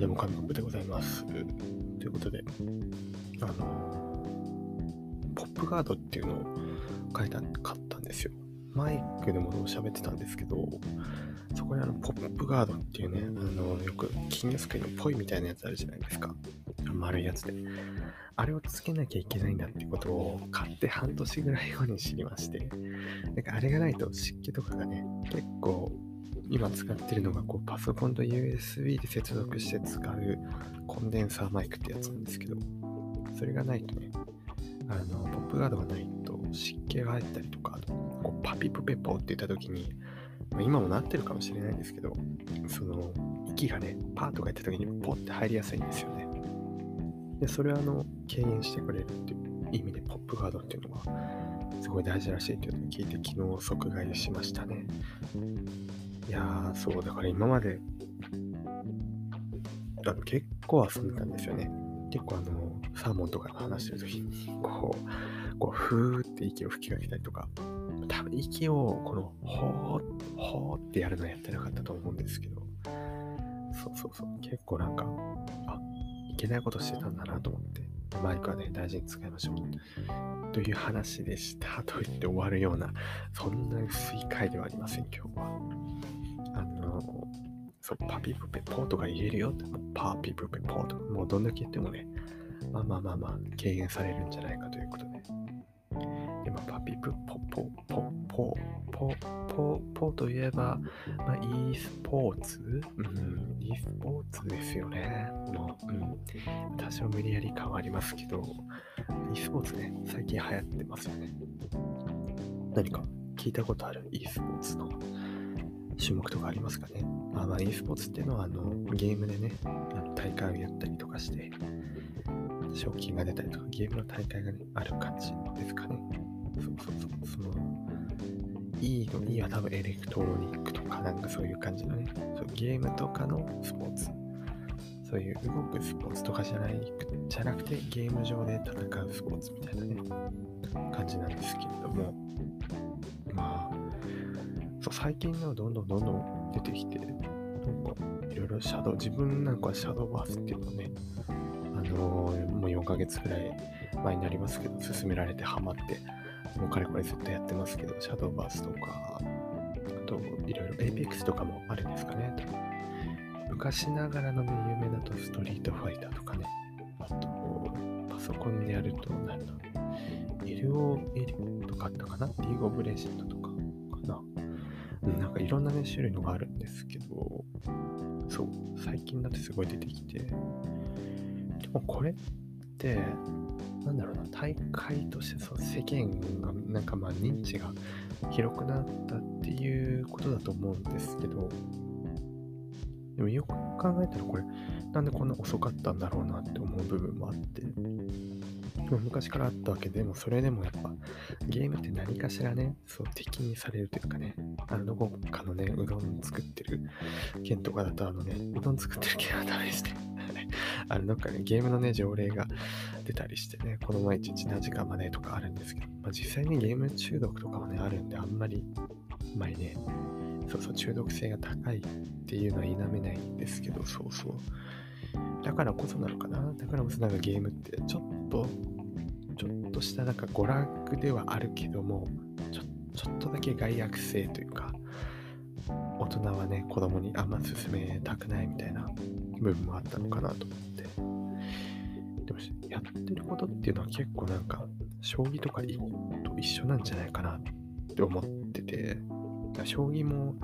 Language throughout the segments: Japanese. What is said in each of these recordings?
はい、どうも、神コでございます。ということで、あの、ポップガードっていうのを書いた、買ったんですよ。マイクでも喋ってたんですけど、そこにあの、ポップガードっていうね、あの、よく金魚すくいのポイみたいなやつあるじゃないですか。丸いやつで。あれをつけなきゃいけないんだってことを買って半年ぐらい後に知りまして、なんかあれがないと湿気とかがね、結構今使ってるのがこうパソコンと USB で接続して使うコンデンサーマイクってやつなんですけど、それがないとね、あの、ポップガードがないと湿気が入ったりとか、こうパピプペポって言った時に、ま今もなってるかもしれないんですけど、その、息がね、パーとか言った時にポッて入りやすいんですよね。で、それはあの、軽減してくれるっていう意味でポップガードっていうのがすごい大事らしいっていうのを聞いて昨日即買いしましたね。いやー、そう、だから今まで、あの結構遊んでたんですよね。結構あの、サーモンとか話してる時に、こう、こう、ふーって息を吹きかけたりとか、多分息をこの、ほー、ほーってやるのやってなかったと思うんですけど、そうそうそう、結構なんか、あ、いけないことしてたんだなと思って、マイクはね、大事に使いましょう。という話でしたと言って終わるような、そんな薄い回ではありません、今日は。あの、そう、パピプペポートが言えるよって、もうパピプペポート、もうどんだけ言ってもね、まあまあまあまあ、軽減されるんじゃないかということで。で、まあ、パピプポポポポポポポといえば、まあ、e スポーツ？うん、e スポーツですよね。もう、うん。多少無理やり感はありますけど、e スポーツね、最近流行ってますよね。何か聞いたことある？e スポーツの種目とかありますかね？あまあ e スポーツっていうのはあのゲームでね、あの大会をやったりとかして、賞金が出たりとか、ゲームの大会が、ね、ある感じですかね。そうそうそう。その E の E は多分エレクトロニックとかなんかそういう感じのね、そうゲームとかのスポーツ。そういう動くスポーツとかじゃないじゃなくてゲーム上で戦うスポーツみたいなね、感じなんですけれども、まあ、そう最近のどんどんどんどん出てきて、なんかいろいろシャドウ、自分なんかはシャドウバースっていうのをね、あのーもう4ヶ月くらい前になりますけど、勧められてハマって、もうかれこれずっとやってますけど、シャドウバースとか、あといろいろ APEX とかもあるんですかね。昔ながらの有名だとストリートファイターとかね、あとパソコンでやるとなんだ、LOL とかあったかな？リーグオブレジェンドとかかな。なんかいろんなね、種類のがあるんですけど、そう、最近だってすごい出てきて、でもこれ、なんだろうな、大会としてそう世間が、なんかまあ認知が広くなったっていうことだと思うんですけど、でもよく考えたらこれ、なんでこんな遅かったんだろうなって思う部分もあって、昔からあったわけでも、それでもやっぱゲームって何かしらね、そう敵にされるというかね、あのどこかのね、うどん作ってる県とかだとあのね、うどん作ってる県はダメですね。あのどっかね、ゲームのね、条例が出たりしてね、この前1日何時間までとかあるんですけど、まあ、実際にゲーム中毒とかもね、あるんで、あんまり、まあね、そうそう、中毒性が高いっていうのは否めないんですけど、そうそう。だからこそなのかなだからこそなんかゲームってちょっと、ちょっとしたなんか娯楽ではあるけども、ちょちょっとだけ害悪性というか、大人はね、子供にあんま進めたくないみたいな部分もあったのかなと思って。でも、やってることっていうのは結構なんか、将棋とか囲碁と一緒なんじゃないかなって思ってて、将棋も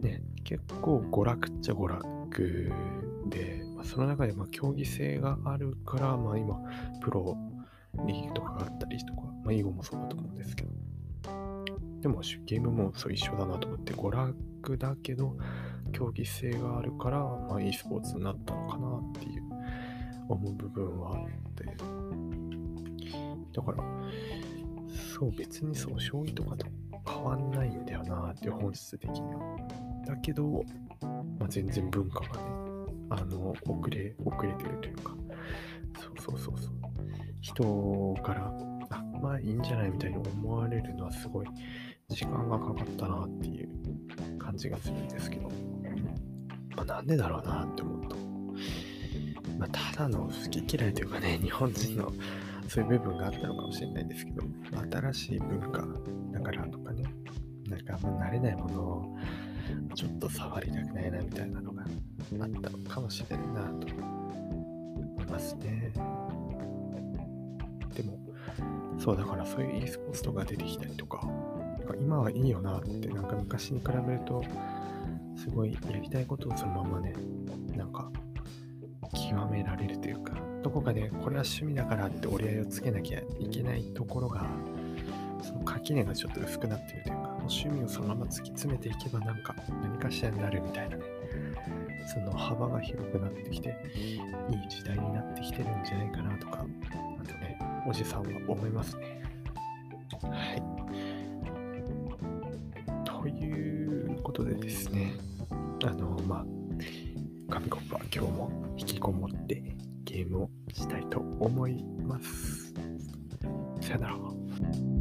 ね、結構娯楽っちゃ娯楽で、まあ、その中でま競技性があるから、まあ今、プロリーグとかがあったりとか、まあ囲碁もそうだと思うんですけど、でもゲームもそう一緒だなと思って、娯楽だけど、競技性があるから、まあ e スポーツになったのかなっていう思う部分はあって、だから、そう別にそう、将棋とかと変わんないんだよなって本質的には。だけど、まあ、全然文化がね、あの、遅れ、遅れてるというか、そうそうそうそう。人から、あ、まあいいんじゃないみたいに思われるのはすごい時間がかかったなっていう感じがするんですけど、まあなんでだろうなって思うと、まあ、ただの好き嫌いというかね、日本人のそういう部分があったのかもしれないですけど、新しい文化だからとかね、なんかあんま慣れないものをちょっと触りたくないなみたいなのがあったのかもしれないなと思いますね。でも、そうだからそういう e スポーツとか出てきたりとか、なんか今はいいよなってなんか昔に比べるとすごいやりたいことをそのままねなんか極められるというかどこかでこれは趣味だからって折り合いをつけなきゃいけないところがその垣根がちょっと薄くなってるというか趣味をそのまま突き詰めていけばなんか何かしらになるみたいなねその幅が広くなってきていい時代になってきてるんじゃないかなとかあとねおじさんは思いますね。はい。紙コップは今日も引きこもってゲームをしたいと思います。さよなら。